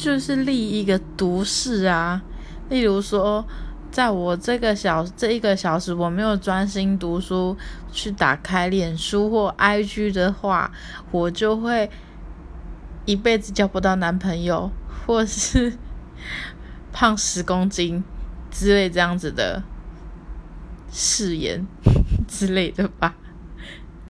就是立一个毒誓啊例如说在我这个小这一个小时我没有专心读书去打开脸书或 ig 的话我就会一辈子交不到男朋友或是 胖十公斤之类这样子的誓言之类的吧。